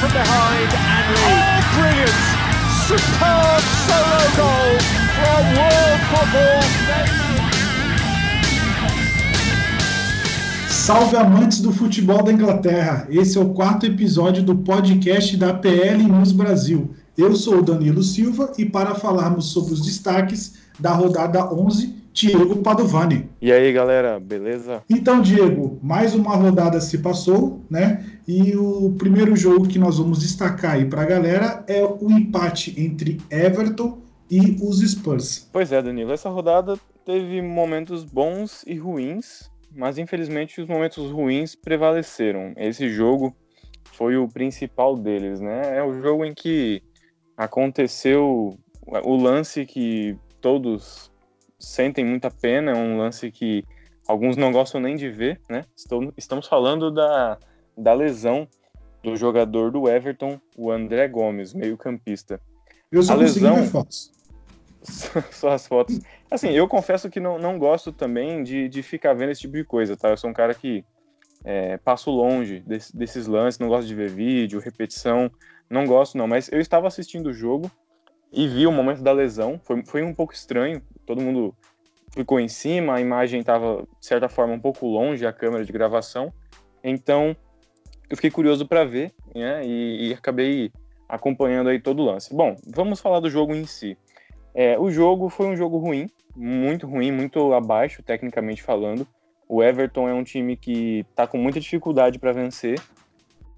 from behind and lead. Oh, brilliant! Superb solo goal from World Football Salve amantes do futebol da Inglaterra! Esse é o quarto episódio do podcast da PL News Brasil. Eu sou o Danilo Silva e para falarmos sobre os destaques da rodada 11, Diego Padovani. E aí, galera, beleza? Então, Diego, mais uma rodada se passou, né? E o primeiro jogo que nós vamos destacar aí para a galera é o empate entre Everton e os Spurs. Pois é, Danilo, essa rodada teve momentos bons e ruins, mas infelizmente os momentos ruins prevaleceram. Esse jogo foi o principal deles, né? É o jogo em que aconteceu o lance que todos sentem muita pena, é um lance que alguns não gostam nem de ver, né? Estamos falando da, da lesão do jogador do Everton, o André Gomes, meio-campista. Eu só a lesão... ver fotos. só as fotos. Assim, eu confesso que não, não gosto também de, de ficar vendo esse tipo de coisa, tá? Eu sou um cara que é, passo longe desse, desses lances, não gosto de ver vídeo, repetição, não gosto não, mas eu estava assistindo o jogo e vi o momento da lesão, foi, foi um pouco estranho, todo mundo ficou em cima, a imagem estava, de certa forma, um pouco longe a câmera de gravação. Então, eu fiquei curioso para ver, né? E, e, acabei acompanhando aí todo o lance. Bom, vamos falar do jogo em si. É, o jogo foi um jogo ruim, muito ruim, muito abaixo, tecnicamente falando. O Everton é um time que está com muita dificuldade para vencer.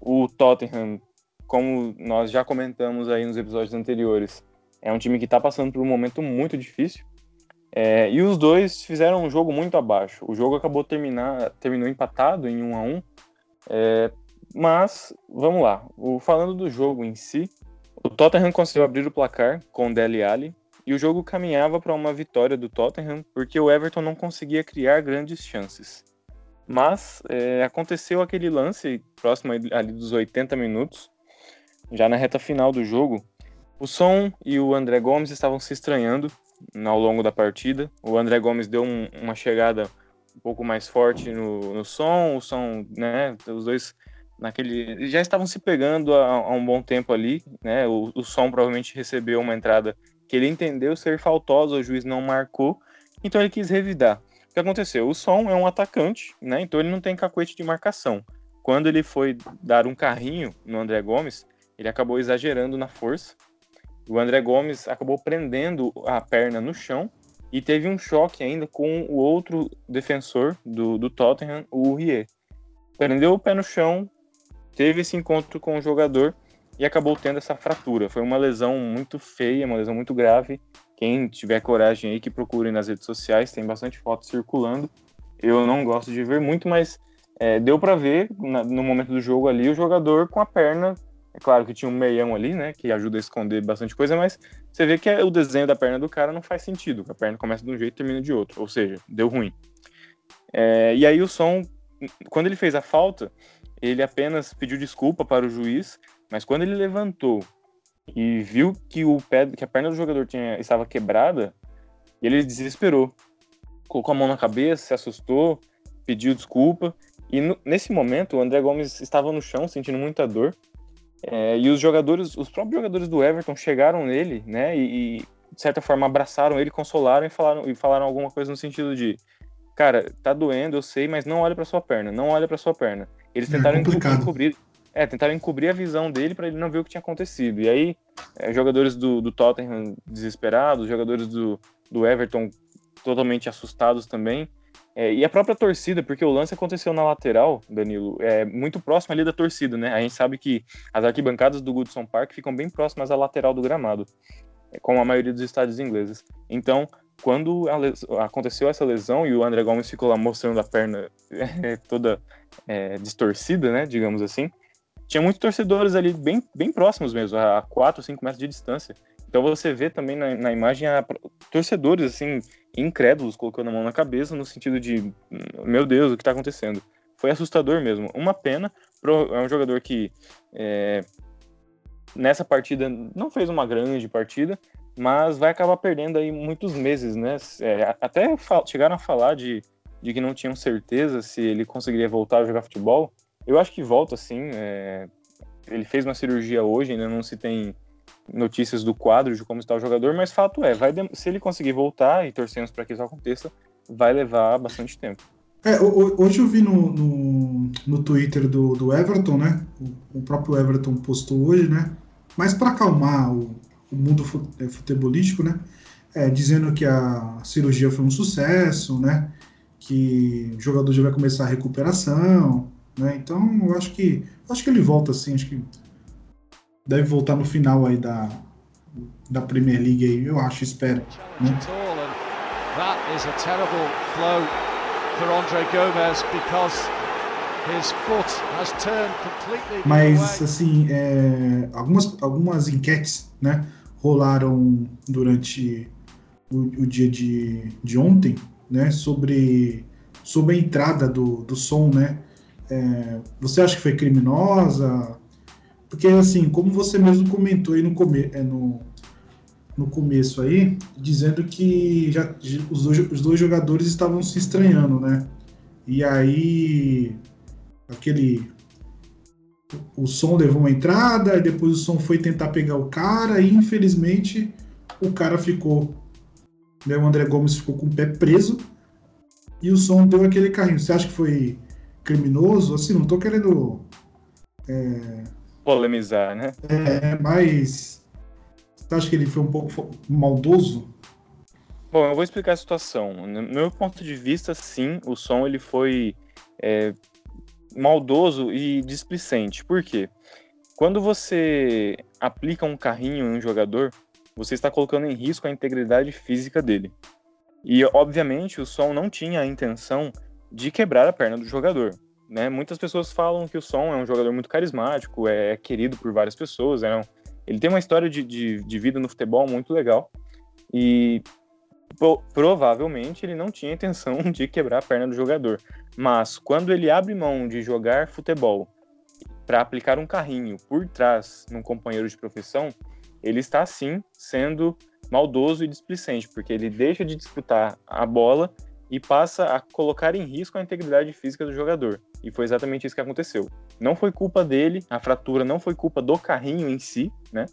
O Tottenham, como nós já comentamos aí nos episódios anteriores, é um time que está passando por um momento muito difícil. É, e os dois fizeram um jogo muito abaixo. O jogo acabou terminar, terminou empatado em 1 a 1 é, Mas, vamos lá. O, falando do jogo em si, o Tottenham conseguiu abrir o placar com o Dele Alli. E o jogo caminhava para uma vitória do Tottenham, porque o Everton não conseguia criar grandes chances. Mas é, aconteceu aquele lance próximo ali dos 80 minutos, já na reta final do jogo. O Som e o André Gomes estavam se estranhando ao longo da partida. O André Gomes deu um, uma chegada um pouco mais forte no, no som, o som, né, os dois naquele já estavam se pegando há, um bom tempo ali, né? O, o som provavelmente recebeu uma entrada que ele entendeu ser faltosa, o juiz não marcou, então ele quis revidar. O que aconteceu? O som é um atacante, né? Então ele não tem cacuete de marcação. Quando ele foi dar um carrinho no André Gomes, ele acabou exagerando na força o André Gomes acabou prendendo a perna no chão e teve um choque ainda com o outro defensor do, do Tottenham, o Rie. Prendeu o pé no chão, teve esse encontro com o jogador e acabou tendo essa fratura. Foi uma lesão muito feia, uma lesão muito grave. Quem tiver coragem aí que procure nas redes sociais, tem bastante foto circulando. Eu não gosto de ver muito, mas é, deu para ver na, no momento do jogo ali o jogador com a perna é claro que tinha um meião ali, né, que ajuda a esconder bastante coisa, mas você vê que o desenho da perna do cara não faz sentido. A perna começa de um jeito e termina de outro, ou seja, deu ruim. É, e aí o som, quando ele fez a falta, ele apenas pediu desculpa para o juiz, mas quando ele levantou e viu que o pé, que a perna do jogador tinha, estava quebrada, ele desesperou, colocou a mão na cabeça, se assustou, pediu desculpa. E no, nesse momento, o André Gomes estava no chão, sentindo muita dor. É, e os jogadores, os próprios jogadores do Everton chegaram nele, né? E, e, de certa forma abraçaram ele, consolaram e falaram, e falaram alguma coisa no sentido de, cara, tá doendo, eu sei, mas não olha para sua perna, não olha para sua perna. Eles é tentaram é encobrir, é, tentaram encobrir a visão dele para ele não ver o que tinha acontecido. E aí, é, jogadores do, do Tottenham desesperados, jogadores do, do Everton totalmente assustados também. É, e a própria torcida, porque o lance aconteceu na lateral, Danilo, é muito próximo ali da torcida, né? A gente sabe que as arquibancadas do Goodson Park ficam bem próximas à lateral do gramado, é, como a maioria dos estádios ingleses. Então, quando aconteceu essa lesão e o André Gomes ficou lá mostrando a perna é, toda é, distorcida, né? Digamos assim, tinha muitos torcedores ali bem, bem próximos mesmo, a 4, 5 metros de distância. Então você vê também na, na imagem a, torcedores assim incrédulos colocando a mão na cabeça no sentido de meu Deus, o que está acontecendo? Foi assustador mesmo. Uma pena. É um jogador que é, nessa partida não fez uma grande partida, mas vai acabar perdendo aí muitos meses, né? É, até chegaram a falar de, de que não tinham certeza se ele conseguiria voltar a jogar futebol. Eu acho que volta sim. É, ele fez uma cirurgia hoje, ainda não se tem notícias do quadro de como está o jogador, mas fato é, vai se ele conseguir voltar, e torcemos para que isso aconteça, vai levar bastante tempo. É, hoje eu vi no, no, no Twitter do, do, Everton, né? O, o, próprio Everton postou hoje, né? Mas para acalmar o, o, mundo é, futebolístico, né? É, dizendo que a cirurgia foi um sucesso, né? Que o jogador já vai começar a recuperação, né? Então eu acho que acho que ele volta assim, acho que deve voltar no final aí da, da Premier League aí, eu acho, espero. Né? That is a terrible blow for Andre Gomez because his foot has turned completely Mas assim, é, algumas algumas enquetes, né, rolaram durante o, o, dia de, de ontem, né, sobre sobre a entrada do, do som, né? É, você acha que foi criminosa? Porque assim, como você mesmo comentou aí no, come, é, no, no começo aí, dizendo que já, os, dois, os dois jogadores estavam se estranhando, né? E aí aquele o som levou uma entrada, e depois o som foi tentar pegar o cara, e infelizmente o cara ficou. Né, o André Gomes ficou com o pé preso e o som deu aquele carrinho. Você acha que foi criminoso? Assim, não tô querendo. É, Polemizar, né? É, mas você acha que ele foi um pouco maldoso? Bom, eu vou explicar a situação. No meu ponto de vista, sim, o som ele foi é, maldoso e displicente. Por quê? Quando você aplica um carrinho em um jogador, você está colocando em risco a integridade física dele. E, obviamente, o som não tinha a intenção de quebrar a perna do jogador. Né? Muitas pessoas falam que o som é um jogador muito carismático, é querido por várias pessoas, é um, ele tem uma história de, de, de vida no futebol muito legal e provavelmente ele não tinha intenção de quebrar a perna do jogador. Mas quando ele abre mão de jogar futebol para aplicar um carrinho por trás num companheiro de profissão, ele está sim sendo maldoso e displicente, porque ele deixa de disputar a bola e passa a colocar em risco a integridade física do jogador. E foi exatamente isso que aconteceu. Não foi culpa dele, a fratura não foi culpa do carrinho em si, né?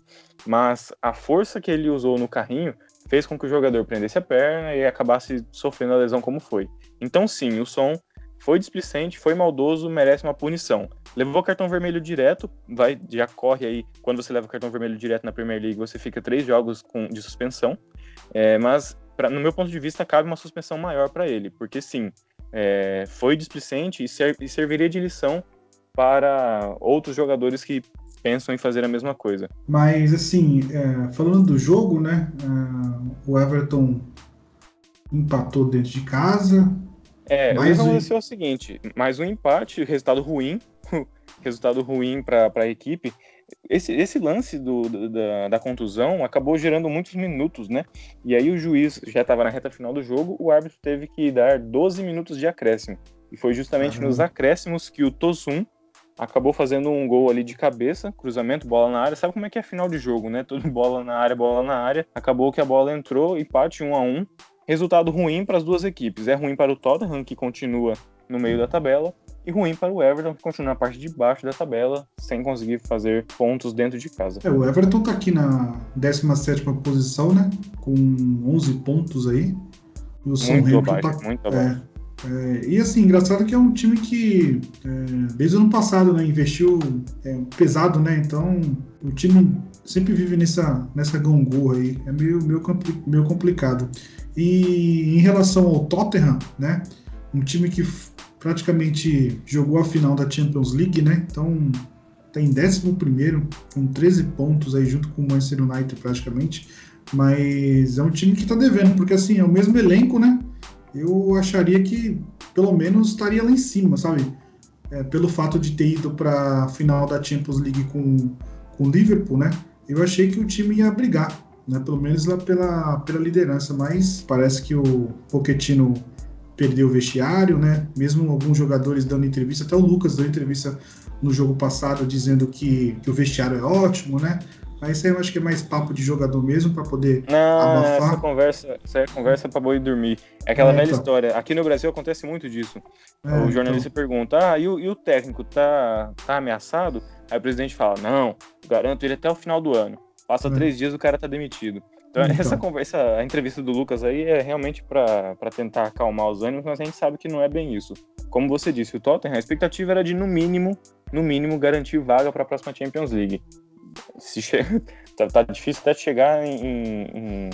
Mas a força que ele usou no carrinho fez com que o jogador prendesse a perna e acabasse sofrendo a lesão como foi. Então, sim, o som foi displicente, foi maldoso, merece uma punição. Levou cartão vermelho direto, vai, já corre aí. Quando você leva cartão vermelho direto na Premier League, você fica três jogos com, de suspensão. É, mas, pra, no meu ponto de vista, cabe uma suspensão maior para ele, porque sim, é, foi displicente e, ser, e serviria de lição para outros jogadores que pensam em fazer a mesma coisa. Mas, assim, é, falando do jogo, né? É, o Everton empatou dentro de casa. É, o que aconteceu é o seguinte: mais um empate, resultado ruim, resultado ruim para a equipe. Esse, esse lance do, da, da, contusão acabou gerando muitos minutos, né? E aí o juiz já estava na reta final do jogo, o árbitro teve que dar 12 minutos de acréscimo. E foi justamente uhum. nos acréscimos que o Tosun acabou fazendo um gol ali de cabeça, cruzamento, bola na área. Sabe como é que é final de jogo, né? Tudo bola na área, bola na área. Acabou que a bola entrou e parte um a um. Resultado ruim para as duas equipes. É ruim para o Tottenham, que continua no meio da tabela, e ruim para o Everton, que continua na parte de baixo da tabela, sem conseguir fazer pontos dentro de casa. É, o Everton está aqui na 17 posição, né? Com 11 pontos aí. E o muito abaixo, tá, muito abaixo. É, é, e assim, engraçado que é um time que é, desde o ano passado né, investiu é, pesado, né? Então o time sempre vive nessa, nessa gangorra aí. É meio, meio, meio complicado. E em relação ao Tottenham, né? Um time que praticamente jogou a final da Champions League, né? Então tá em 11 com 13 pontos aí junto com o Manchester United praticamente. Mas é um time que tá devendo, porque assim, é o mesmo elenco, né? eu acharia que pelo menos estaria lá em cima, sabe? É, pelo fato de ter ido para a final da Champions League com o Liverpool, né? Eu achei que o time ia brigar, né? Pelo menos lá pela, pela liderança, mas parece que o Pochettino perdeu o vestiário, né? Mesmo alguns jogadores dando entrevista, até o Lucas deu entrevista no jogo passado dizendo que, que o vestiário é ótimo, né? Mas isso aí eu acho que é mais papo de jogador mesmo, para poder não, abafar. Essa conversa, essa é conversa para boi dormir. É aquela é, velha então. história. Aqui no Brasil acontece muito disso. É, o jornalista então. pergunta: ah, e o, e o, técnico tá, tá ameaçado? Aí o presidente fala: não, garanto ele até o final do ano. Passa É. três dias o cara tá demitido. Então, Então. essa conversa, a entrevista do Lucas aí é realmente pra pra tentar acalmar os ânimos, mas a gente sabe que não é bem isso. Como você disse, o Tottenham, a expectativa era de, no mínimo, no mínimo, garantir vaga para a próxima Champions League. Se che... tá, tá difícil até chegar em, em- em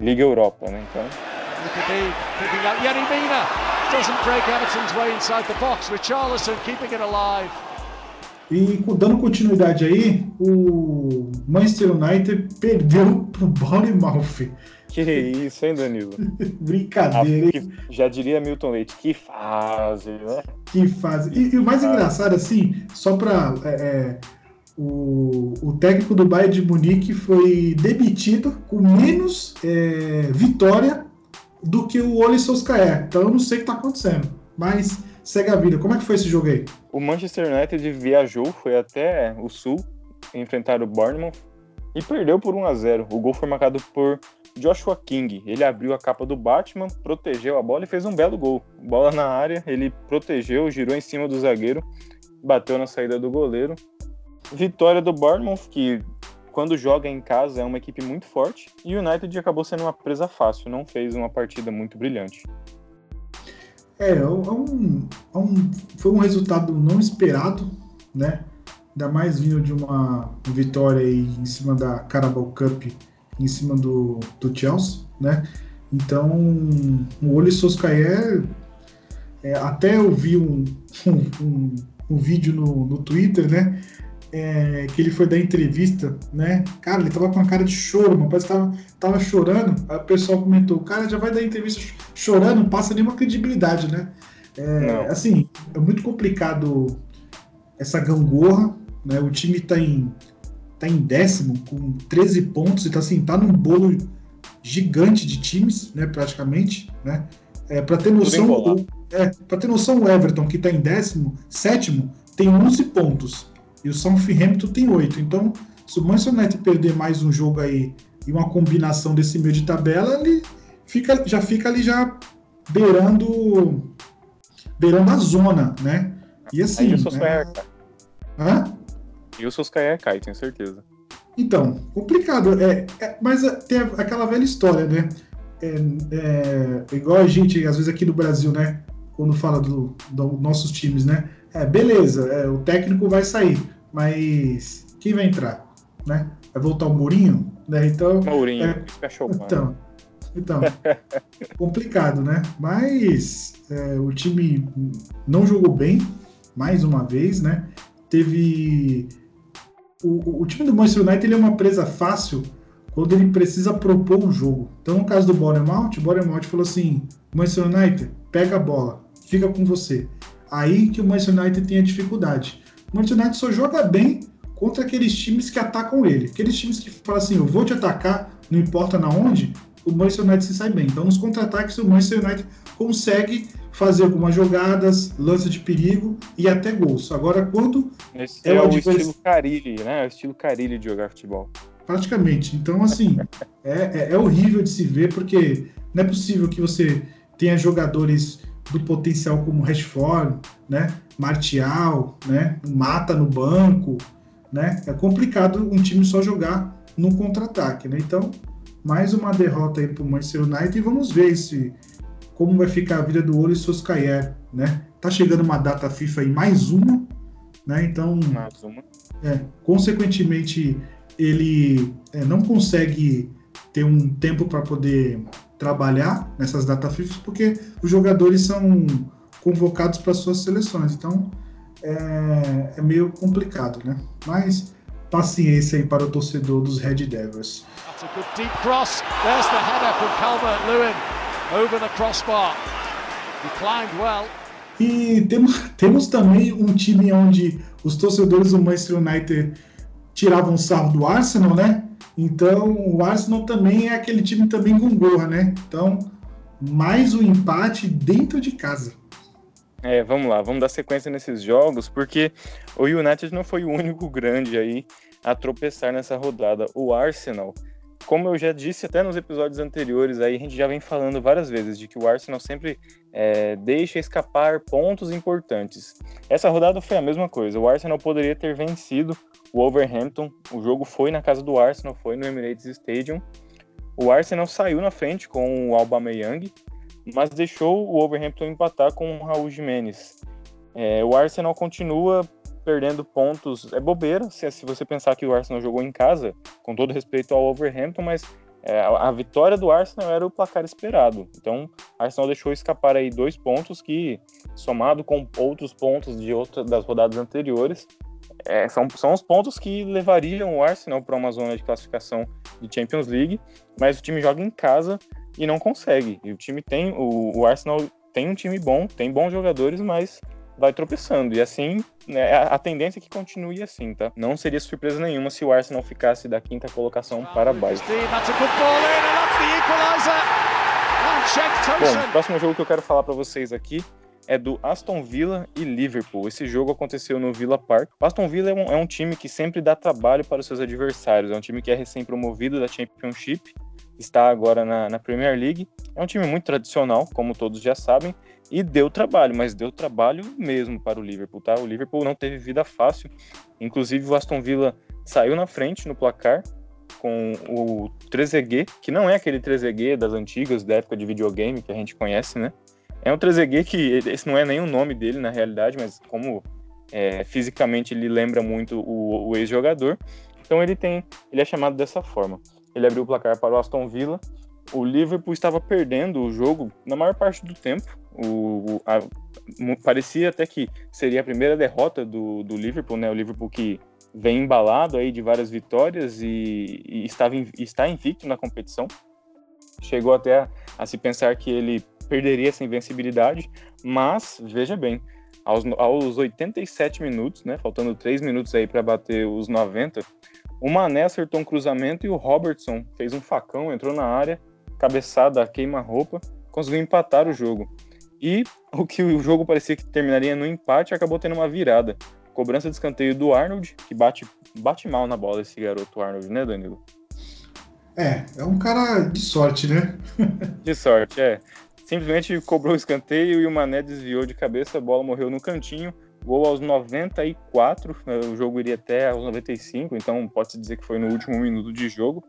Liga Europa, né? Então. Doesn't break Everton's way inside the box. Richarlison keeping it alive. E dando continuidade aí, o Manchester United perdeu pro Bournemouth. que isso, hein, Danilo? Brincadeira, Ah, hein? já diria Milton Leite, que fase, né? Que fase. E, e o mais engraçado, assim, só pra. é, é, o, o técnico do Bayern de Munique foi demitido com menos é, vitória do que o Ole Solskjaer. Então eu não sei o que tá acontecendo. Mas segue a vida. Como é que foi esse jogo aí? O Manchester United viajou, foi até o sul enfrentar o Bournemouth e perdeu por 1 a 0. O gol foi marcado por Joshua King. Ele abriu a capa do Batman, protegeu a bola e fez um belo gol. Bola na área, ele protegeu, girou em cima do zagueiro, bateu na saída do goleiro. Vitória do Bournemouth, que quando joga em casa é uma equipe muito forte, e o United acabou sendo uma presa fácil, não fez uma partida muito brilhante. É, é um, é um- foi um resultado não esperado, né? Ainda mais vindo de uma vitória aí em cima da Carabao Cup, em cima do, do Chelsea, né? Então, o Ole Solskjaer, é, até eu vi um, um, um- um vídeo no, no Twitter, né? É, que ele foi dar entrevista, né? Cara, ele tava com uma cara de choro, mano, parece que tava, tava chorando. Aí o pessoal comentou, o cara já vai dar entrevista ch- chorando, não passa nenhuma credibilidade, né? É, assim, é muito complicado essa gangorra, né? O time tá em, tá em décimo, com 13 pontos, e tá assim, tá num bolo gigante de times, né, praticamente, né? É, para ter noção, o, é, para ter noção, o Everton, que tá em décimo, sétimo, tem 11 pontos. E o Southampton tem 8. Então, se o Manchester United perder mais um jogo aí e uma combinação desse meio de tabela, ele fica, já fica ali já beirando beirando a zona, né? E assim, Aí o Solskjaer né? cai. Hã? E o Solskjaer cai, tenho certeza. Então, complicado. É, é- mas é, tem aquela velha história, né? É, é, igual a gente, às vezes aqui no Brasil, né? Quando fala dos do, nossos times, né? É, beleza, é, o técnico vai sair, mas quem vai entrar? Né? Vai voltar o Mourinho? Né? Então, Mourinho, É, One. então, então complicado, né? Mas é, o time não jogou bem, mais uma vez, né? Teve. O, o- o time do Manchester United ele é uma presa fácil quando ele precisa propor um jogo. Então, no caso do Bournemouth, o Bournemouth falou assim: Manchester United, pega a bola, fica com você. Aí que o Manchester United tem a dificuldade. O Manchester United só joga bem contra aqueles times que atacam ele. Aqueles times que falam assim: eu vou te atacar, não importa na onde, o Manchester United se sai bem. Então, nos contra-ataques, o Manchester United consegue fazer algumas jogadas, lance de perigo e até gols. Agora, quando Esse É é, o o advers- estilo Carilli, né? É o estilo Carilli de jogar futebol. praticamente. Então, assim, é, é- é horrível de se ver, porque não é possível que você tenha jogadores do potencial como Rashford, né? Martial, né? Mata no banco, né? É complicado um time só jogar no contra-ataque, né? Então, mais uma derrota aí pro Manchester United e vamos ver se como vai ficar a vida do Ole Solskjaer, né? Tá chegando uma data FIFA aí, mais uma, né? Então, Mais uma. é, consequentemente, ele é, não consegue ter um tempo para poder trabalhar nessas datas FIFA, porque os jogadores são convocados para suas seleções. Então, é, é meio complicado, né? Mas paciência aí para o torcedor dos Red Devils. That's a good deep cross. There's the header from Calvert Lewin over the crossbar. He climbed well. E temos, temos também um time onde os torcedores do Manchester United tiravam sarro do Arsenal, né? Então o Arsenal também é aquele time também com gorra, né? Então, mais um empate dentro de casa. É, vamos lá, vamos dar sequência nesses jogos, porque o United não foi o único grande aí a tropeçar nessa rodada. O Arsenal, como eu já disse até nos episódios anteriores, aí a gente já vem falando várias vezes de que o Arsenal sempre é, deixa escapar pontos importantes. Essa rodada foi a mesma coisa. O Arsenal poderia ter vencido Wolverhampton. O jogo foi na casa do Arsenal, foi no Emirates Stadium. O Arsenal saiu na frente com o Aubameyang, mas deixou o Wolverhampton empatar com o Raul Jimenez. É, o Arsenal continua perdendo pontos. É bobeira se, se, você pensar que o Arsenal jogou em casa, com todo respeito ao Wolverhampton, mas é, a, a vitória do Arsenal era o placar esperado. Então, o Arsenal deixou escapar aí dois pontos que, somado com outros pontos de outras das rodadas anteriores, é, são, são os pontos que levariam o Arsenal para uma zona de classificação de Champions League, mas o time joga em casa e não consegue. E o time tem, o, o Arsenal tem um time bom, tem bons jogadores, mas vai tropeçando. E assim, né, a, a tendência é que continue assim, tá? Não seria surpresa nenhuma se o Arsenal ficasse da quinta colocação para baixo. Bom, o próximo jogo que eu quero falar para vocês aqui é do Aston Villa e Liverpool. Esse jogo aconteceu no Villa Park. O Aston Villa é um, é um time que sempre dá trabalho para os seus adversários. É um time que é recém-promovido da Championship, está agora na, na Premier League. É um time muito tradicional, como todos já sabem, e deu trabalho, mas deu trabalho mesmo para o Liverpool, tá? O Liverpool não teve vida fácil. Inclusive o Aston Villa saiu na frente no placar com o Trezeguet, que não é aquele Trezeguet das antigas, da época de videogame que a gente conhece, né? É um Trezeguet que esse não é nem o nome dele na realidade, mas como é, fisicamente ele lembra muito o, o ex-jogador, então ele tem, ele é chamado dessa forma. Ele abriu o placar para o Aston Villa. O Liverpool estava perdendo o jogo na maior parte do tempo. O, a, parecia até que seria a primeira derrota do, do Liverpool, né? O Liverpool que vem embalado aí de várias vitórias e, e estava está invicto na competição. Chegou até a, a se pensar que ele perderia essa invencibilidade, mas veja bem, aos, aos 87 minutos, né, faltando 3 minutos aí para bater os 90, o Mané acertou um cruzamento e o Robertson fez um facão, entrou na área, cabeçada, queima-roupa, conseguiu empatar o jogo. E o que o jogo parecia que terminaria no empate acabou tendo uma virada. Cobrança de escanteio do Arnold, que bate, bate mal na bola esse garoto Arnold, né, Danilo? É, é um cara de sorte, né? de sorte, é simplesmente cobrou o escanteio e o Mané desviou de cabeça, a bola morreu no cantinho. Gol aos 94, né, o jogo iria até aos 95, então pode-se dizer que foi no último minuto de jogo.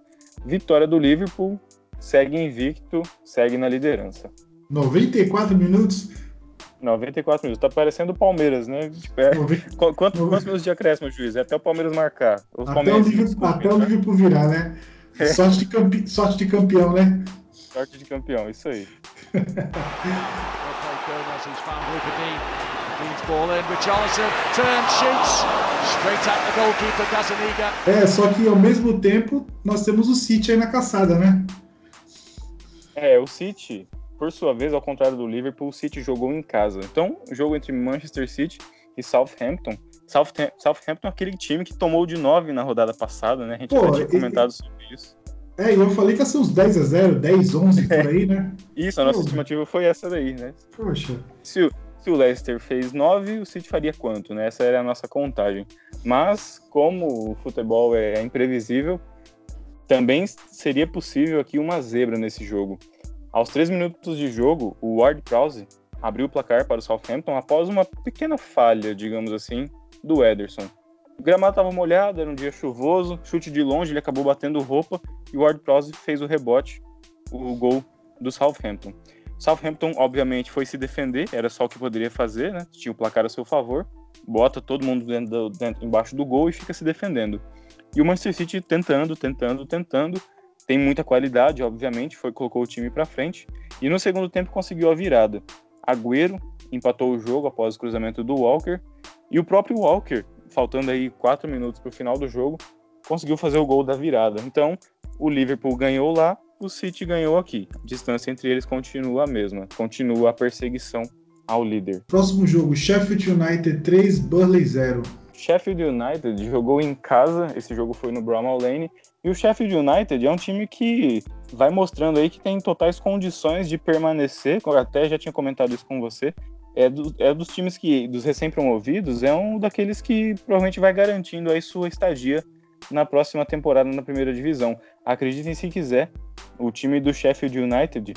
Vitória do Liverpool, segue invicto, segue na liderança. 94 minutos? 94 minutos. Tá parecendo o Palmeiras, né? Tipo, é... Quanto, quantos minutos de acréscimo, juiz? É até o Palmeiras marcar. até, o Liverpool, até o Liverpool virar, né? É. Sorte, de campe... Sorte de campeão, né? Sorte de campeão, isso aí. É, só que ao mesmo tempo nós temos o City aí na caçada, né? É, o City, por sua vez, ao contrário do Liverpool, o City jogou em casa. Então, jogo entre Manchester City e Southampton. Southampton é aquele time que tomou de 9 na rodada passada, né? A gente Pô, já tinha comentado e... sobre isso. É, eu falei que ia ser uns 10 a 0, 10, 11 por aí, né? Isso, a nossa Pô, estimativa foi essa daí, né? Poxa. Se o, se o Leicester fez 9, o City faria quanto, né? Essa era a nossa contagem. Mas, como o futebol é imprevisível, também seria possível aqui uma zebra nesse jogo. Aos 3 minutos de jogo, o Ward Prowse abriu o placar para o Southampton após uma pequena falha, digamos assim, do Ederson. O gramado estava molhado, era um dia chuvoso, chute de longe, ele acabou batendo roupa e o Ward Prowse fez o rebote, o gol do Southampton. Southampton, obviamente, foi se defender, era só o que poderia fazer, né? Tinha o placar a seu favor, bota todo mundo dentro, dentro embaixo do gol e fica se defendendo. E o Manchester City tentando, tentando, tentando, tem muita qualidade, obviamente, foi colocou o time para frente e no segundo tempo conseguiu a virada. Agüero empatou o jogo após o cruzamento do Walker e o próprio Walker faltando aí quatro minutos para o final do jogo, conseguiu fazer o gol da virada. Então, o Liverpool ganhou lá, o City ganhou aqui. A distância entre eles continua a mesma, continua a perseguição ao líder. Próximo jogo, Sheffield United 3, Burley 0. Sheffield United jogou em casa, esse jogo foi no Bramall Lane, e o Sheffield United é um time que vai mostrando aí que tem totais condições de permanecer, eu até já tinha comentado isso com você, é, do, é dos times que, dos recém-promovidos, é um daqueles que provavelmente vai garantindo aí sua estadia na próxima temporada na primeira divisão. Acreditem se quiser, o time do Sheffield United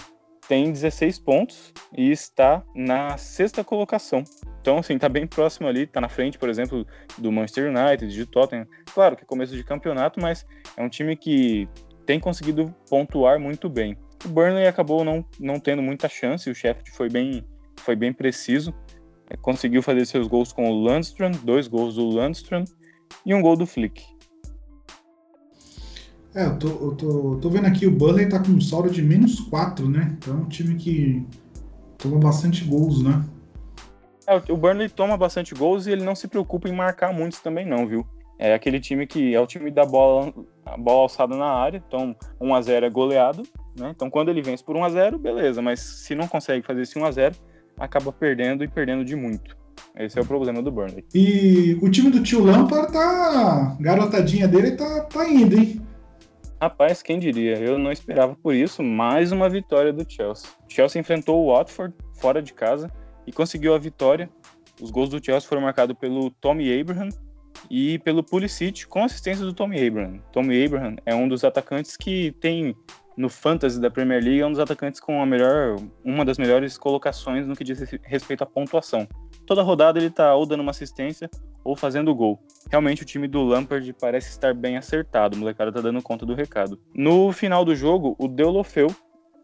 tem 16 pontos e está na sexta colocação. Então, assim, tá bem próximo ali, tá na frente, por exemplo, do Manchester United, de Tottenham. Claro que é começo de campeonato, mas é um time que tem conseguido pontuar muito bem. O Burnley acabou não, não tendo muita chance, o Sheffield foi bem, foi bem preciso, é, conseguiu fazer seus gols com o Landstrom, dois gols do Landstrom e um gol do Flick. É, eu tô, eu tô, tô vendo aqui, o Burnley tá com um saldo de menos 4, né? Então é um time que toma bastante gols, né? É, o Burnley toma bastante gols e ele não se preocupa em marcar muitos também não, viu? É aquele time que é o time da bola, a bola alçada na área, então 1 a 0 é goleado, né? Então quando ele vence por 1 a 0, beleza, mas se não consegue fazer esse 1 a 0, acaba perdendo e perdendo de muito. Esse é o problema do Burnley. E o time do tio Lampard tá garotadinha dele tá tá indo, hein? Rapaz, quem diria? Eu não esperava por isso. Mais uma vitória do Chelsea. O Chelsea enfrentou o Watford fora de casa e conseguiu a vitória. Os gols do Chelsea foram marcados pelo Tommy Abraham e pelo Pulisic com assistência do Tommy Abraham. Tommy Abraham é um dos atacantes que tem no fantasy da Premier League é um dos atacantes com a melhor, uma das melhores colocações no que diz respeito à pontuação. Toda rodada ele tá ou dando uma assistência ou fazendo gol. Realmente o time do Lampard parece estar bem acertado, o molecada tá dando conta do recado. No final do jogo, o Deulofeu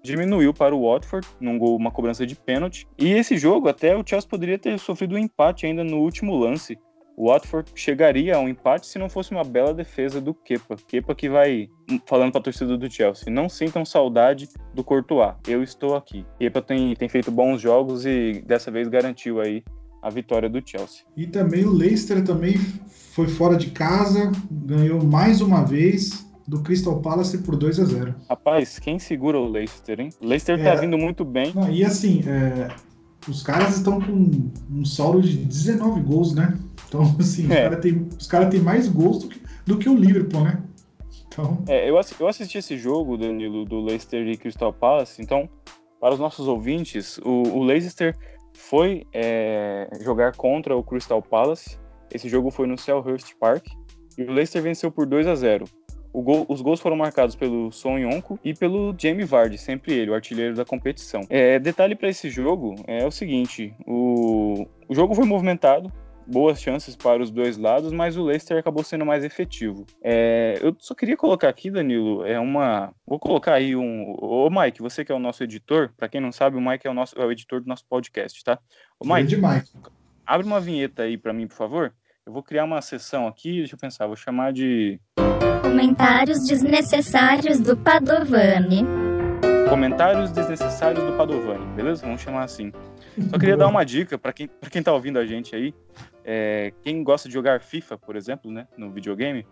diminuiu para o Watford num gol, uma cobrança de pênalti. E esse jogo até o Chelsea poderia ter sofrido um empate ainda no último lance. O Watford chegaria a um empate se não fosse uma bela defesa do Kepa. Kepa que vai falando para a torcida do Chelsea, não sintam saudade do Courtois. Eu estou aqui. Kepa tem, tem feito bons jogos e dessa vez garantiu aí a vitória do Chelsea. E também o Leicester também foi fora de casa, ganhou mais uma vez do Crystal Palace por 2 a 0. Rapaz, quem segura o Leicester, hein? O Leicester tá é, tá vindo muito bem. Não, e assim, é, os caras estão com um saldo de 19 gols, né? Então, assim, é. os caras têm cara tem mais gols do que, do que o Liverpool, né? Então... É, eu, eu assisti esse jogo, Danilo, do Leicester e Crystal Palace, então, para os nossos ouvintes, o, o Leicester foi é, jogar contra o Crystal Palace. Esse jogo foi no Selhurst Park e o Leicester venceu por 2 a 0. Gol, os gols foram marcados pelo Son Yonko e pelo Jamie Vardy, sempre ele, o artilheiro da competição. É, detalhe para esse jogo é o seguinte: o, o jogo foi movimentado, boas chances para os dois lados, mas o Leicester acabou sendo mais efetivo. É, eu só queria colocar aqui, Danilo, é uma. Vou colocar aí um. Ô, Mike, você que é o nosso editor, para quem não sabe, o Mike é o nosso é o editor do nosso podcast, tá? Ô, Mike, Mike. abre uma vinheta aí para mim, por favor. Eu vou criar uma sessão aqui, deixa eu pensar, vou chamar de. Comentários desnecessários do Padovani. Comentários desnecessários do Padovani, beleza? Vamos chamar assim. Só queria dar uma dica para quem, pra quem tá ouvindo a gente aí. É, quem gosta de jogar FIFA, por exemplo, né, no videogame,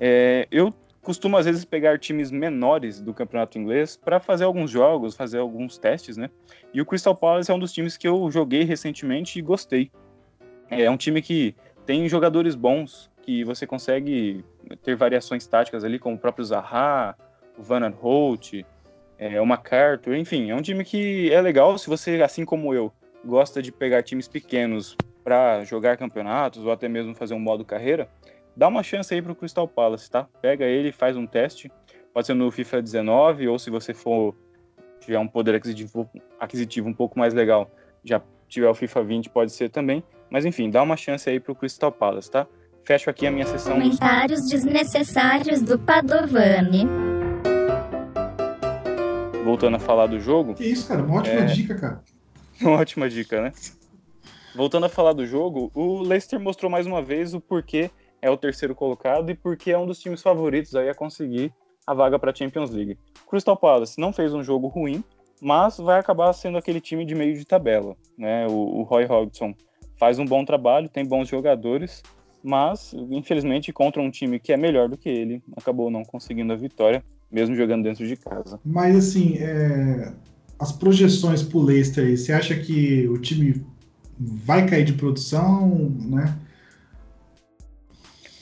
é, eu costumo às vezes pegar times menores do campeonato inglês para fazer alguns jogos, fazer alguns testes, né? E o Crystal Palace é um dos times que eu joguei recentemente e gostei. É um time que tem jogadores bons, que você consegue ter variações táticas ali, como o próprio Zaha, o Van Holt, é, o MacArthur, enfim, é um time que é legal se você, assim como eu, gosta de pegar times pequenos para jogar campeonatos ou até mesmo fazer um modo carreira, dá uma chance aí pro Crystal Palace, tá? Pega ele, faz um teste, pode ser no FIFA 19 ou se você for tiver um poder aquisitivo, aquisitivo um pouco mais legal, já tiver o FIFA 20 pode ser também, mas enfim, dá uma chance aí pro Crystal Palace, tá? Fecho aqui a minha sessão. Comentários dos... desnecessários do Padovani voltando a falar do jogo. Que isso, cara, uma ótima é... dica, cara. Uma ótima dica, né? Voltando a falar do jogo, o Leicester mostrou mais uma vez o porquê é o terceiro colocado e porque é um dos times favoritos aí a conseguir a vaga para a Champions League. Crystal Palace não fez um jogo ruim, mas vai acabar sendo aquele time de meio de tabela, né? O, o Roy Hodgson faz um bom trabalho, tem bons jogadores, mas infelizmente contra um time que é melhor do que ele, acabou não conseguindo a vitória mesmo jogando dentro de casa. Mas assim, é... as projeções pro Leicester, você acha que o time vai cair de produção, né?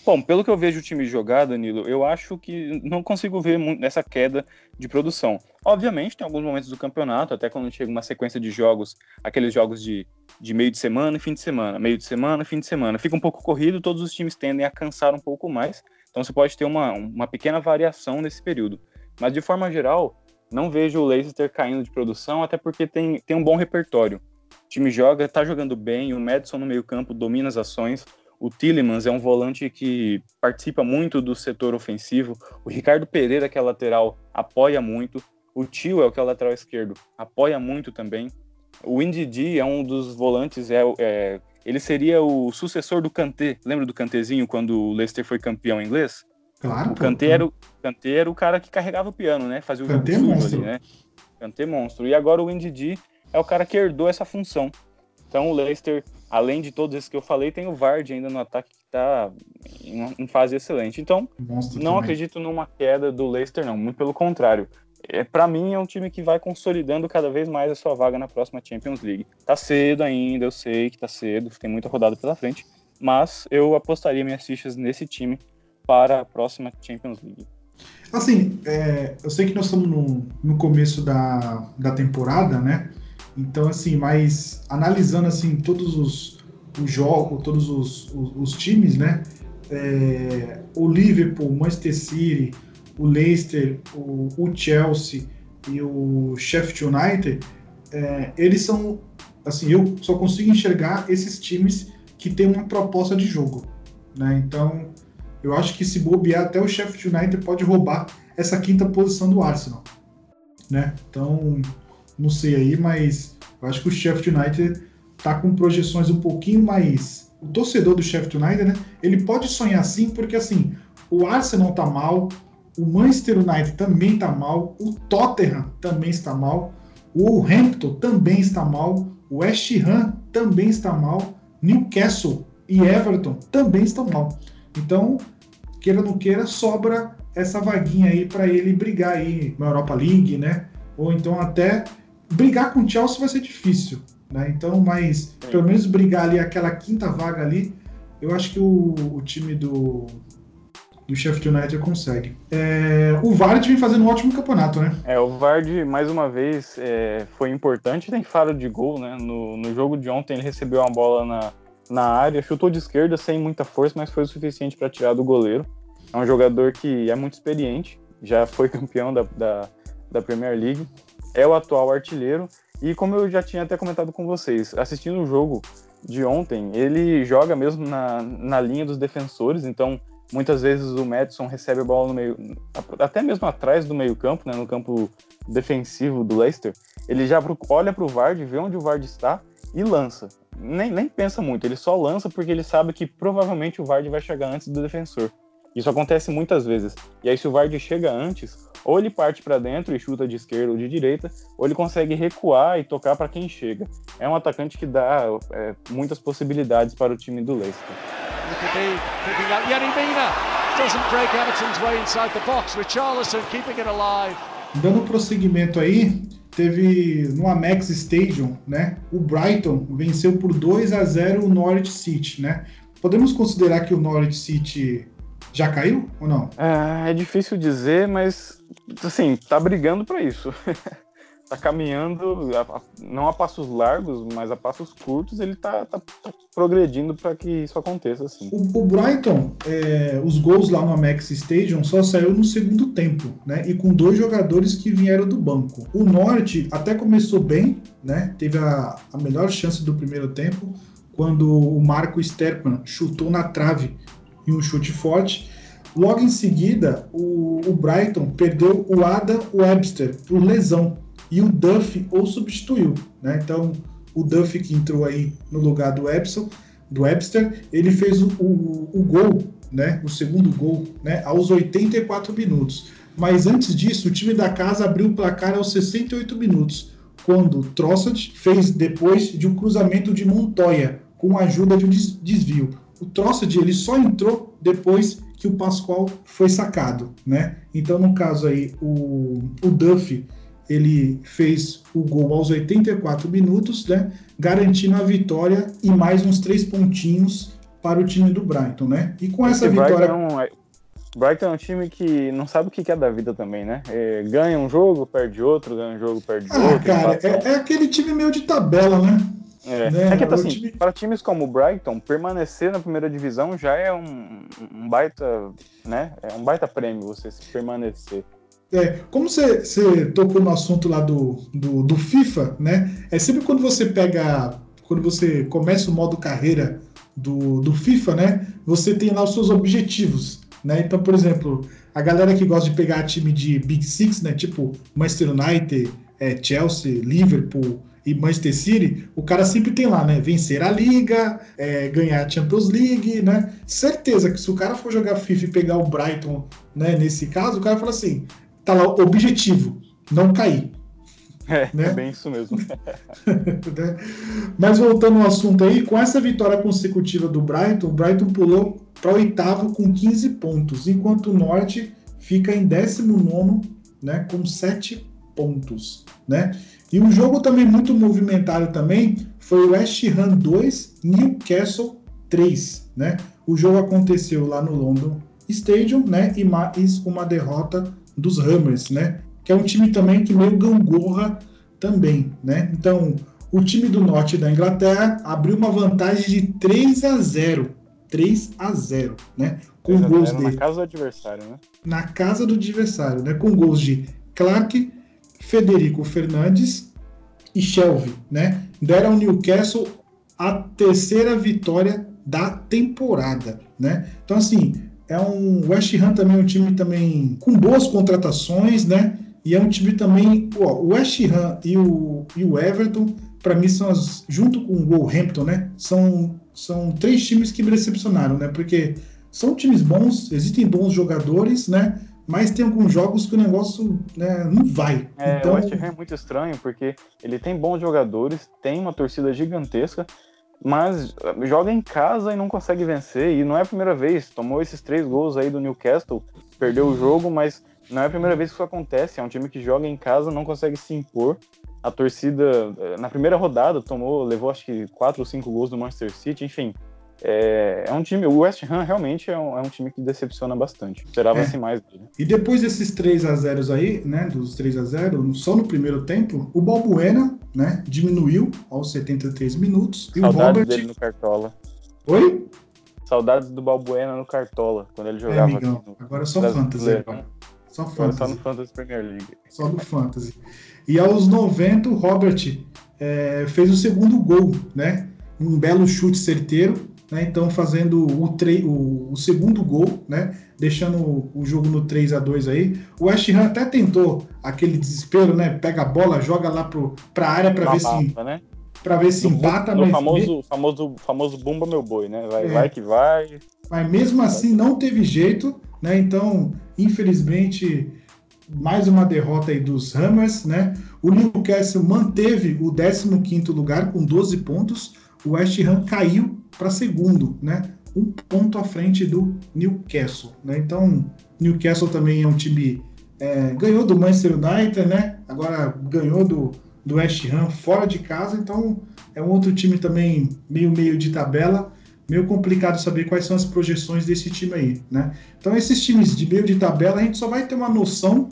Bom, pelo que eu vejo o time jogar, Danilo, eu acho que não consigo ver essa queda de produção. Obviamente, tem alguns momentos do campeonato, até quando chega uma sequência de jogos, aqueles jogos de, de meio de semana e fim de semana, meio de semana, fim de semana. Fica um pouco corrido, todos os times tendem a cansar um pouco mais, então você pode ter uma, uma pequena variação nesse período. Mas de forma geral, Não vejo o Leicester caindo de produção, até porque tem, tem um bom repertório. O time joga, tá jogando bem, o Madison no meio-campo domina as ações. O Tillemans é um volante que participa muito do setor ofensivo. O Ricardo Pereira, que é lateral, apoia muito. O Tio é o que é o lateral esquerdo, apoia muito também. O Ndidi é um dos volantes, é, é, ele seria o sucessor do Kanté. Lembra do Kantézinho quando o Leicester foi campeão inglês? Claro. O Kanté era, o Kanté era o cara que carregava o piano, né? Fazia o Kanté jogo sujo monstro. ali, né? Kanté monstro. E agora o Ndidi é o cara que herdou essa função. Então o Leicester, além de todos esses que eu falei, tem o Vardy ainda no ataque que está em, em fase excelente. Então, Monstro não também. acredito numa queda do Leicester, não. Muito pelo contrário. É, para mim, é um time que vai consolidando cada vez mais a sua vaga na próxima Champions League. Tá cedo ainda, eu sei que tá cedo, tem muita rodada pela frente, mas eu apostaria minhas fichas nesse time para a próxima Champions League. Assim, é, eu sei que nós estamos no, no começo da, da temporada, né? Então, assim, mas analisando assim todos os, os jogos, todos os, os, os times, né? É, o Liverpool, Manchester City, o Leicester, o, o Chelsea e o Sheffield United, é, eles são, assim, eu só consigo enxergar esses times que têm uma proposta de jogo, né? Então, eu acho que se bobear até o Sheffield United pode roubar essa quinta posição do Arsenal, né? Então, não sei aí, mas eu acho que o Sheffield United tá com projeções um pouquinho mais. O torcedor do Sheffield United, né? Ele pode sonhar sim, porque assim, o Arsenal tá mal, o Manchester United também tá mal, o Tottenham também está mal, o Hampton também está mal, o West Ham também está mal, Newcastle e Everton também estão mal. Então, queira ou não queira, sobra essa vaguinha aí para ele brigar aí na Europa League, né? Ou então até brigar com o Chelsea vai ser difícil, né? Então, mas pelo menos brigar ali aquela quinta vaga ali, eu acho que o, o time do, do Sheffield United consegue. É, o Vardy vem fazendo um ótimo campeonato, né? É, o Vardy, mais uma vez, é, foi importante, tem faro de gol, né? No, no jogo de ontem ele recebeu uma bola na, na área, chutou de esquerda sem muita força, mas foi o suficiente para tirar do goleiro. É um jogador que é muito experiente, já foi campeão da, da, da Premier League, é o atual artilheiro, e como eu já tinha até comentado com vocês, assistindo o jogo de ontem, ele joga mesmo na, na linha dos defensores, então muitas vezes o Madison recebe a bola no meio, até mesmo atrás do meio campo, né, no campo defensivo do Leicester, ele já olha para o Vardy, vê onde o Vardy está e lança. Nem, nem pensa muito, ele só lança porque ele sabe que provavelmente o Vardy vai chegar antes do defensor. Isso acontece muitas vezes. E aí, se o Vardy chega antes, ou ele parte para dentro e chuta de esquerda ou de direita, ou ele consegue recuar e tocar para quem chega. É um atacante que dá é, muitas possibilidades para o time do Leicester. Dando prosseguimento aí, teve no Amex Stadium, né? O Brighton venceu por 2 a 0 o Norwich City, né? Podemos considerar que o Norwich City já caiu ou não? É, é difícil dizer, mas assim, tá brigando para isso. tá caminhando, não a passos largos, mas a passos curtos, ele tá, tá, tá progredindo para que isso aconteça assim. O, o Brighton, é, os gols lá no Amex Stadium só saiu no segundo tempo, né? E com dois jogadores que vieram do banco. O Norte até começou bem, né? Teve a, a melhor chance do primeiro tempo, quando o Marco Sterpan chutou na trave em um chute forte. Logo em seguida, o, o Brighton perdeu o Adam Webster por lesão e o Duff o substituiu, né? Então o Duff que entrou aí no lugar do Webster, do Webster, ele fez o, o, o, gol, né? O segundo gol, né? Aos 84 minutos. Mas antes disso, o time da casa abriu o placar aos 68 minutos, quando Trossard fez depois de um cruzamento de Montoya com a ajuda de um desvio. O Trossard ele só entrou depois que o Pascoal foi sacado, né? Então no caso aí o, o Duff ele fez o gol aos 84 minutos, né, garantindo a vitória e mais uns três pontinhos para o time do Brighton, né? E com essa Esse vitória. Brighton, é- Brighton é um time que não sabe o que é da vida também, né? É, ganha um jogo, perde outro, ganha um jogo, perde Ah, outro. cara, é, é aquele time meio de tabela, né? É, né, é que, é o assim, time- para times como o Brighton, permanecer na primeira divisão já é um, um baita, né? É um baita prêmio você se permanecer. É, como você, você tocou no assunto lá do, do, do, FIFA, né? É sempre quando você pega. Quando você começa o modo carreira do, do FIFA, né? Você tem lá os seus objetivos. Né? Então, por exemplo, a galera que gosta de pegar time de Big Six, né? Tipo Manchester United, é, Chelsea, Liverpool e Manchester City, o cara sempre tem lá, né? Vencer a Liga, é, ganhar a Champions League, né? Certeza que se o cara for jogar FIFA e pegar o Brighton, né? Nesse caso, o cara fala assim: tá lá, objetivo, não cair. É, né? é bem isso mesmo. Né? Mas voltando ao assunto aí, com essa vitória consecutiva do Brighton, o Brighton pulou para oitavo com 15 pontos, enquanto o Norte fica em 19 né, com 7 pontos. Né? E um jogo também muito movimentado também foi o West Ham 2, Newcastle 3. Né? O jogo aconteceu lá no London Stadium né, e mais uma derrota dos Hammers, né? Que é um time também que meio gangorra também, né? Então, o time do norte da Inglaterra abriu uma vantagem de 3 a 0. 3 a 0, né? Com gols de na casa do adversário, né? Na casa do adversário, né? Com gols de Clark, Federico Fernandes e Shelby, né? Deram ao Newcastle a terceira vitória da temporada, né? Então assim, é um West Ham também é um time também com boas contratações, né? E é um time também, o West Ham e o, e o Everton, para mim são as, junto com o Wolverhampton, né? São são três times que me decepcionaram, né? Porque são times bons, existem bons jogadores, né? Mas tem alguns jogos que o negócio né, não vai. É, então... O West Ham é muito estranho porque ele tem bons jogadores, tem uma torcida gigantesca, mas joga em casa e não consegue vencer. E não é a primeira vez. Tomou esses três gols aí do Newcastle, perdeu o jogo, mas não é a primeira vez que isso acontece. É um time que joga em casa, não consegue se impor. A torcida, eh, na primeira rodada, tomou, levou acho que quatro ou cinco gols do Manchester City. Enfim, é, é, um time, o West Ham realmente é um, é um time que decepciona bastante. Esperava-se é. mais dele. E depois desses 3 a 0 aí, né, dos 3 a 0 só no primeiro tempo, o Balbuena, né, diminuiu aos 73 minutos. E Saudades o Robert... dele no Cartola. Oi? Saudades do Balbuena no Cartola, quando ele jogava é, aqui no... Agora é só Fantasy. Agora. Só Fantasy. Só no Fantasy Premier League. Só no Fantasy. E aos 90, o Robert é, fez o segundo gol, né? Um belo chute certeiro né? Então fazendo o, o, o, segundo gol, né? Deixando o, o jogo no 3 a 2 aí. O West Ham até tentou aquele desespero, né? Pega a bola, joga lá para a área para ver se né? para ver se empata, no mas famoso, famoso, famoso bumba meu boi, né? Vai, é. vai que vai. Mas mesmo assim não teve jeito, né? Então, infelizmente, mais uma derrota aí dos Hammers, né? O Newcastle manteve o 15º lugar com 12 pontos. O West Ham caiu para segundo, né? Um ponto à frente do Newcastle, né? Então, Newcastle também é um time é, ganhou do Manchester United, né? Agora ganhou do, do West Ham fora de casa, então é um outro time também meio meio de tabela, meio complicado saber quais são as projeções desse time aí, né? Então esses times de meio de tabela a gente só vai ter uma noção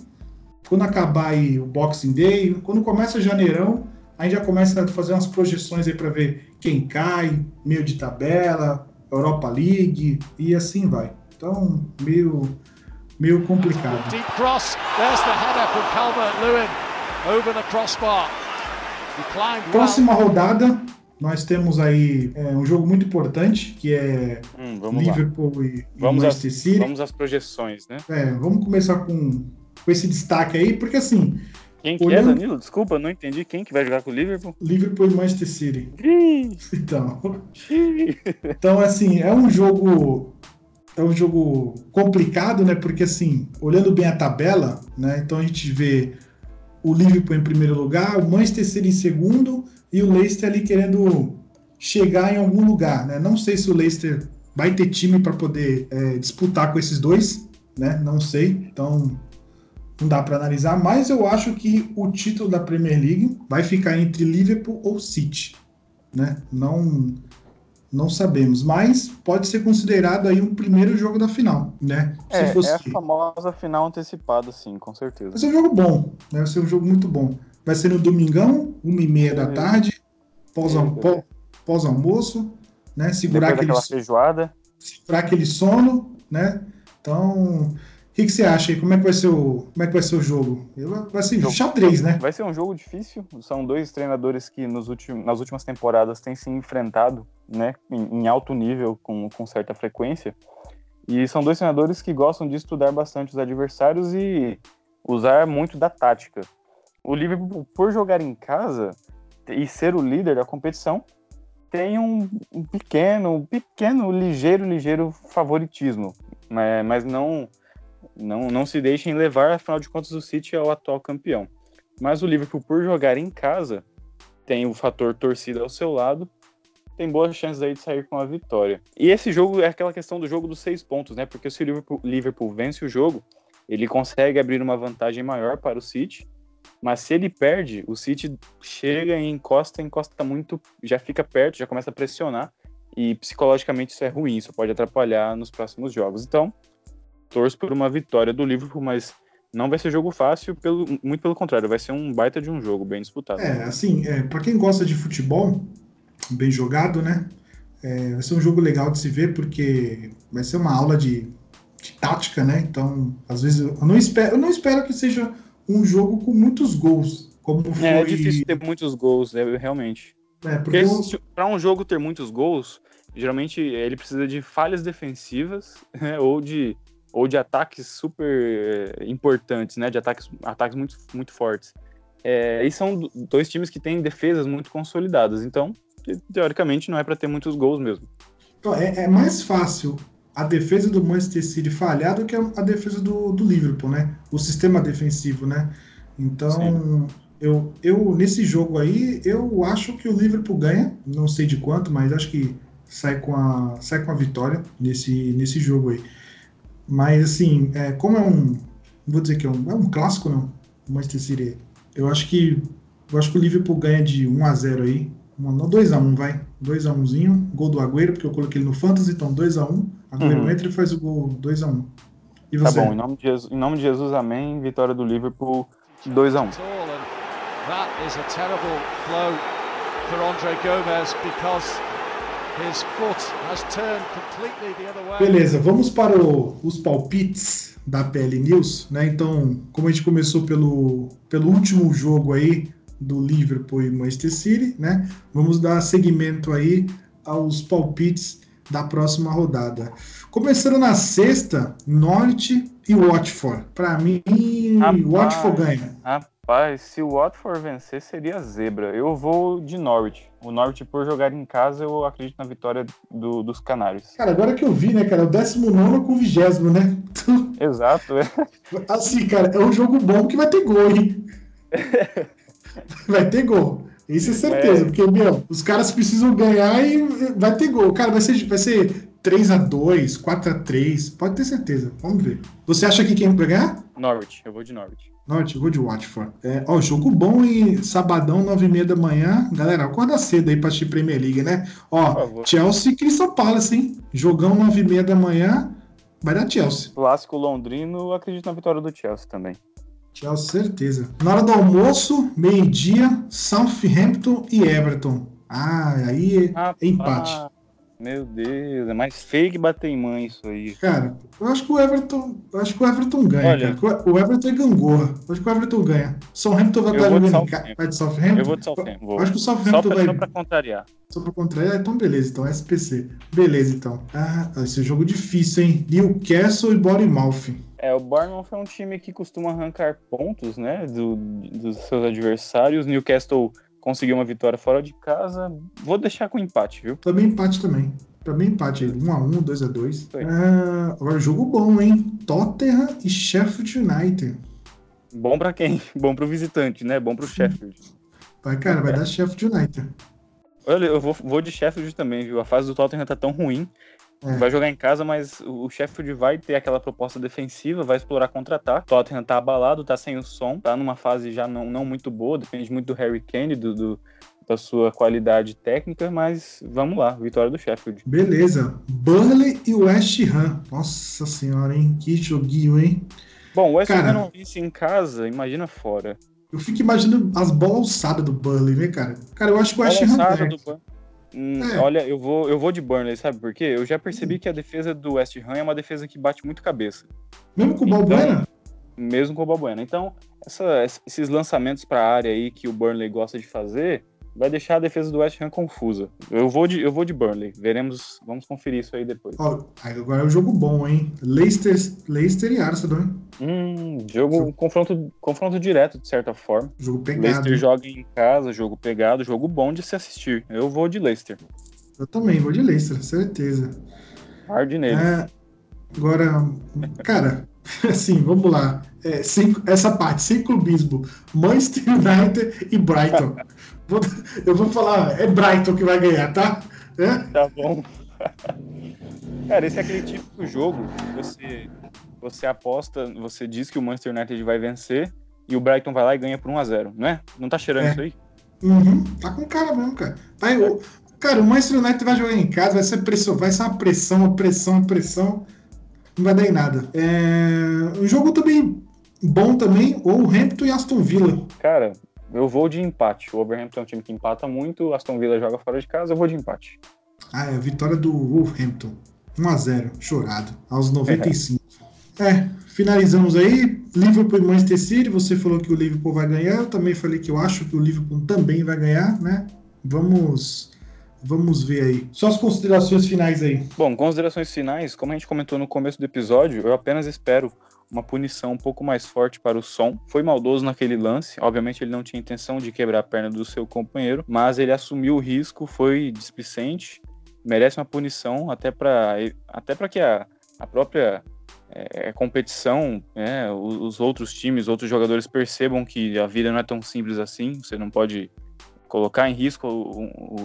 quando acabar aí o Boxing Day, quando começa janeirão, a gente já começa a fazer umas projeções aí para ver quem cai, meio de tabela, Europa League e assim vai. Então, meio, meio complicado. Deep cross, there's the header from Calvert-Lewin over the crossbar. Próxima rodada, nós temos aí é, um jogo muito importante, que é hum, Liverpool lá. e, vamos Manchester City. Vamos às projeções, né? É, vamos começar com, com esse destaque aí, porque assim, quem que é, Olhando... é, Danilo? Desculpa, não entendi. Quem que vai jogar com o Liverpool? Liverpool e Manchester City. então. então, assim, é um jogo. É um jogo complicado, né? Porque, assim, olhando bem a tabela, né? Então a gente vê o Liverpool em primeiro lugar, o Manchester City em segundo e o Leicester ali querendo chegar em algum lugar, né? Não sei se o Leicester vai ter time para poder é, disputar com esses dois, né? Não sei. Então não dá para analisar, mas eu acho que o título da Premier League vai ficar entre Liverpool ou City, né? Não não sabemos, mas pode ser considerado aí um primeiro jogo da final, né? É, fosse... é a famosa final antecipada, sim, com certeza. Vai ser um jogo bom, né? Vai ser um jogo muito bom. Vai ser no domingão, uma e meia da tarde, pós-almoço, pós né? Segurar aquele, feijoada. Segurar aquele sono, né? Então, O que, que você acha aí? Como é que vai ser o, como é que vai ser o jogo? Vai ser jogo. xadrez, né? Vai ser um jogo difícil. São dois treinadores que nos últimos, nas últimas temporadas têm se enfrentado né, em, em alto nível, com, com certa frequência. E são dois treinadores que gostam de estudar bastante os adversários e usar muito da tática. O Liverpool, por jogar em casa e ser o líder da competição, tem um, um pequeno, pequeno, ligeiro, ligeiro favoritismo, mas, mas não não, não se deixem levar, afinal de contas, o City é o atual campeão. Mas o Liverpool, por jogar em casa, tem o fator torcida ao seu lado, tem boas chances aí de sair com a vitória. E esse jogo é aquela questão do jogo dos seis pontos, né? Porque se o Liverpool, Liverpool vence o jogo, ele consegue abrir uma vantagem maior para o City. Mas se ele perde, o City chega e encosta, encosta muito, já fica perto, já começa a pressionar. E psicologicamente isso é ruim, isso pode atrapalhar nos próximos jogos. Então, torço por uma vitória do Liverpool, mas não vai ser jogo fácil, pelo, muito pelo contrário, vai ser um baita de um jogo bem disputado. É, assim, é, para quem gosta de futebol, bem jogado, né? É, vai ser um jogo legal de se ver, porque vai ser uma aula de, de tática, né? Então, às vezes, eu não, espero, eu não espero que seja um jogo com muitos gols, como foi... É, é difícil ter muitos gols, é, realmente. É, porque, porque para um jogo ter muitos gols, geralmente ele precisa de falhas defensivas né, ou de ou de ataques super eh, importantes, né? De ataques, ataques muito, muito fortes. É, e são dois times que têm defesas muito consolidadas, então, teoricamente, não é para ter muitos gols mesmo. Então, é, é, mais fácil a defesa do Manchester City falhar do que a defesa do, do Liverpool, né? O sistema defensivo, né? Então, eu, eu, nesse jogo aí, eu acho que o Liverpool ganha, não sei de quanto, mas acho que sai com a, sai com a vitória nesse, nesse jogo aí. Mas, assim, é, como é um. Não vou dizer que é um, é um clássico, não. O Manchester City. Eu acho que. Eu acho que o Liverpool ganha de 1 a 0 aí. Não, 2x1, vai. 2x1zinho. Gol do Agüero, porque eu coloquei ele no Fantasy, então 2x1. Agüero uhum. entra e faz o gol 2x1. E você? Tá bom, em nome, de Jesus, em nome de Jesus, amém. Vitória do Liverpool 2x1. That is a terrible blow for Andre Gomez because Beleza, vamos para o, os palpites da PL News, né? Então, como a gente começou pelo, pelo último jogo aí do Liverpool e Manchester City, né? Vamos dar seguimento aí aos palpites da próxima rodada. Começando na sexta, Norte e Watford. Para mim, Rapaz, Watford ganha. Rapaz, se o Watford vencer, seria zebra. Eu vou de Norwich. O Norwich, por jogar em casa, eu acredito na vitória do, dos Canários. Cara, agora que eu vi, né, cara, o 19 com o 20, né? Exato. É. Assim, cara, é um jogo bom que vai ter gol, hein? vai ter gol. Isso é certeza, é. porque, meu, os caras precisam ganhar e vai ter gol. Cara, vai ser, vai ser 3x2, 4x3, pode ter certeza. Vamos ver. Você acha que quem vai ganhar? Norwich, eu vou de Norwich. Norte, vou de Watford. É, ó, jogo bom e sabadão, nove e meia da manhã. Galera, acorda cedo aí pra assistir Premier League, né? Ó, Chelsea e Crystal Palace, hein? Jogão nove e meia da manhã, vai dar Chelsea. Clássico londrino, acredito na vitória do Chelsea também. Chelsea, certeza. Na hora do almoço, meio-dia, Southampton e Everton. Ah, aí é empate. Meu Deus, é mais feio que bater em mãe isso aí. Cara, eu acho que o Everton, acho que o Everton ganha, Olha, cara. O Everton é gangorra. Eu acho que o Everton ganha. Southampton vai estar jogando vai de Southampton. Eu vou de Southampton. Vou. Acho que o Southampton só vai. Só pra contrariar. Só pra contrariar, então beleza, então SPC. Beleza, então. Ah, esse é jogo difícil, hein? Newcastle e Bournemouth. É, o Bournemouth é um time que costuma arrancar pontos, né, do, dos seus adversários. Newcastle conseguiu uma vitória fora de casa. Vou deixar com empate, viu? Também empate também. Pra mim, empate. 1x1, 2x2. Ah, agora, jogo bom, hein? Tottenham e Sheffield United. Bom pra quem? Bom pro visitante, né? Bom pro Sheffield. Vai, cara, vai dar Sheffield United. Olha, eu vou, vou de Sheffield também, viu? A fase do Tottenham tá tão ruim é. Vai jogar em casa, mas o Sheffield vai ter aquela proposta defensiva, vai explorar contra-ataque. Tottenham tá abalado, tá sem o som, tá numa fase já não, não muito boa, depende muito do Harry Kane, do, do da sua qualidade técnica, mas vamos lá, vitória do Sheffield. Beleza. Burnley e West Ham. Nossa senhora, hein? Que joguinho, hein? Bom, o West Ham não visse em casa, imagina fora. Eu fico imaginando as bolas alçadas do Burnley, né, cara? Cara, eu acho que o West Ham. Do... Hum, é. Olha, eu vou, eu vou de Burnley, sabe por quê? Eu já percebi hum. que a defesa do West Ham é uma defesa que bate muito cabeça. Mesmo com o então, Balbuena? Mesmo com o Balbuena. Então, essa, esses lançamentos para a área aí que o Burnley gosta de fazer, vai deixar a defesa do West Ham confusa. Eu vou de, eu vou de Burnley. Veremos, vamos conferir isso aí depois. Ó, agora é um jogo bom, hein? Leicester, Leicester e Arsenal, hein? Hum, jogo, jogo, confronto, confronto direto, de certa forma. Jogo pegado. Leicester joga em casa, jogo pegado, jogo bom de se assistir. Eu vou de Leicester. Eu também vou de Leicester, certeza. Hard nele. É, agora, cara, assim, vamos lá. É, sem, essa parte, sem clubismo. Manchester United e Brighton. Vou, eu vou falar, é Brighton que vai ganhar, tá? É? Tá bom. Cara, esse é aquele tipo de jogo que você, você aposta, você diz que o Manchester United vai vencer e o Brighton vai lá e ganha por 1x0, não é? Não tá cheirando é. isso aí? Uhum, tá com cara mesmo, cara. Tá, eu, cara, o Manchester United vai jogar em casa, vai ser, pressão, vai ser uma pressão, uma pressão, uma pressão. Não vai dar em nada. É, um jogo também bom também, ou o Hampton e Aston Villa. Cara, eu vou de empate. O Wolverhampton é um time que empata muito, Aston Villa joga fora de casa, eu vou de empate. Ah, é a vitória do Wolverhampton. 1x0, chorado, aos 95. É. é, finalizamos aí. Liverpool e Manchester City. Você falou que o Liverpool vai ganhar. Eu também falei que eu acho que o Liverpool também vai ganhar, né? Vamos Vamos ver aí. Só as considerações finais aí. Bom, considerações finais, como a gente comentou no começo do episódio, eu apenas espero uma punição um pouco mais forte para o som. Foi maldoso naquele lance, obviamente ele não tinha intenção de quebrar a perna do seu companheiro, mas ele assumiu o risco, foi displicente, merece uma punição até para até para que a, a própria é, competição, é, os outros times, outros jogadores percebam que a vida não é tão simples assim, você não pode colocar em risco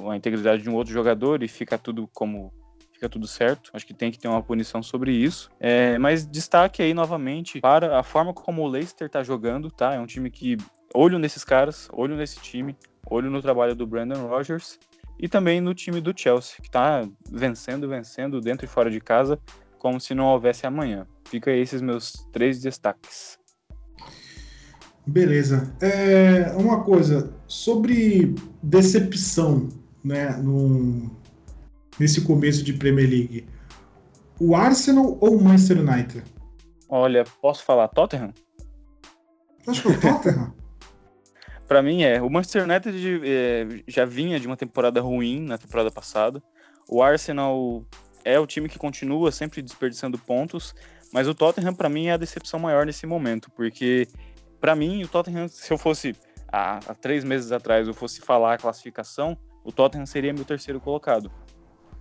a integridade de um outro jogador e fica tudo como fica tudo certo. Acho que tem que ter uma punição sobre isso. É, mas destaque aí novamente para a forma como o Leicester tá jogando, tá? É um time que olho nesses caras, olho nesse time, olho no trabalho do Brandon Rogers e também no time do Chelsea, que tá vencendo, vencendo dentro e fora de casa, como se não houvesse amanhã. Fica aí esses meus três destaques. Beleza. É, uma coisa sobre decepção, né, no, nesse começo de Premier League? O Arsenal ou o Manchester United? Olha, posso falar Tottenham? Acho que é o Tottenham. Para mim é. O Manchester United é, já vinha de uma temporada ruim na temporada passada. O Arsenal é o time que continua sempre desperdiçando pontos, mas o Tottenham para mim é a decepção maior nesse momento, porque para mim o Tottenham, se eu fosse há, há, três meses atrás eu fosse falar a classificação, o Tottenham seria meu terceiro colocado.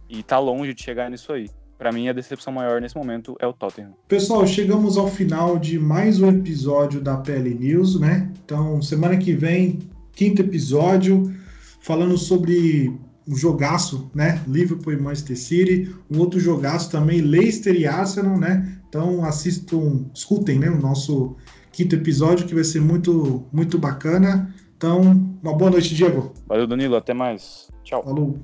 E tá longe de chegar nisso aí. Para mim, a decepção maior nesse momento é o Tottenham. Pessoal, chegamos ao final de mais um episódio da PL News, né? Então, semana que vem, quinto episódio, falando sobre um jogaço, né? Liverpool e Manchester City. Um outro jogaço também, Leicester e Arsenal, né? Então, assistam, escutem, né? O nosso quinto episódio, que vai ser muito, muito bacana. Então, uma boa noite, Diego. Valeu, Danilo. Até mais. Tchau. Falou.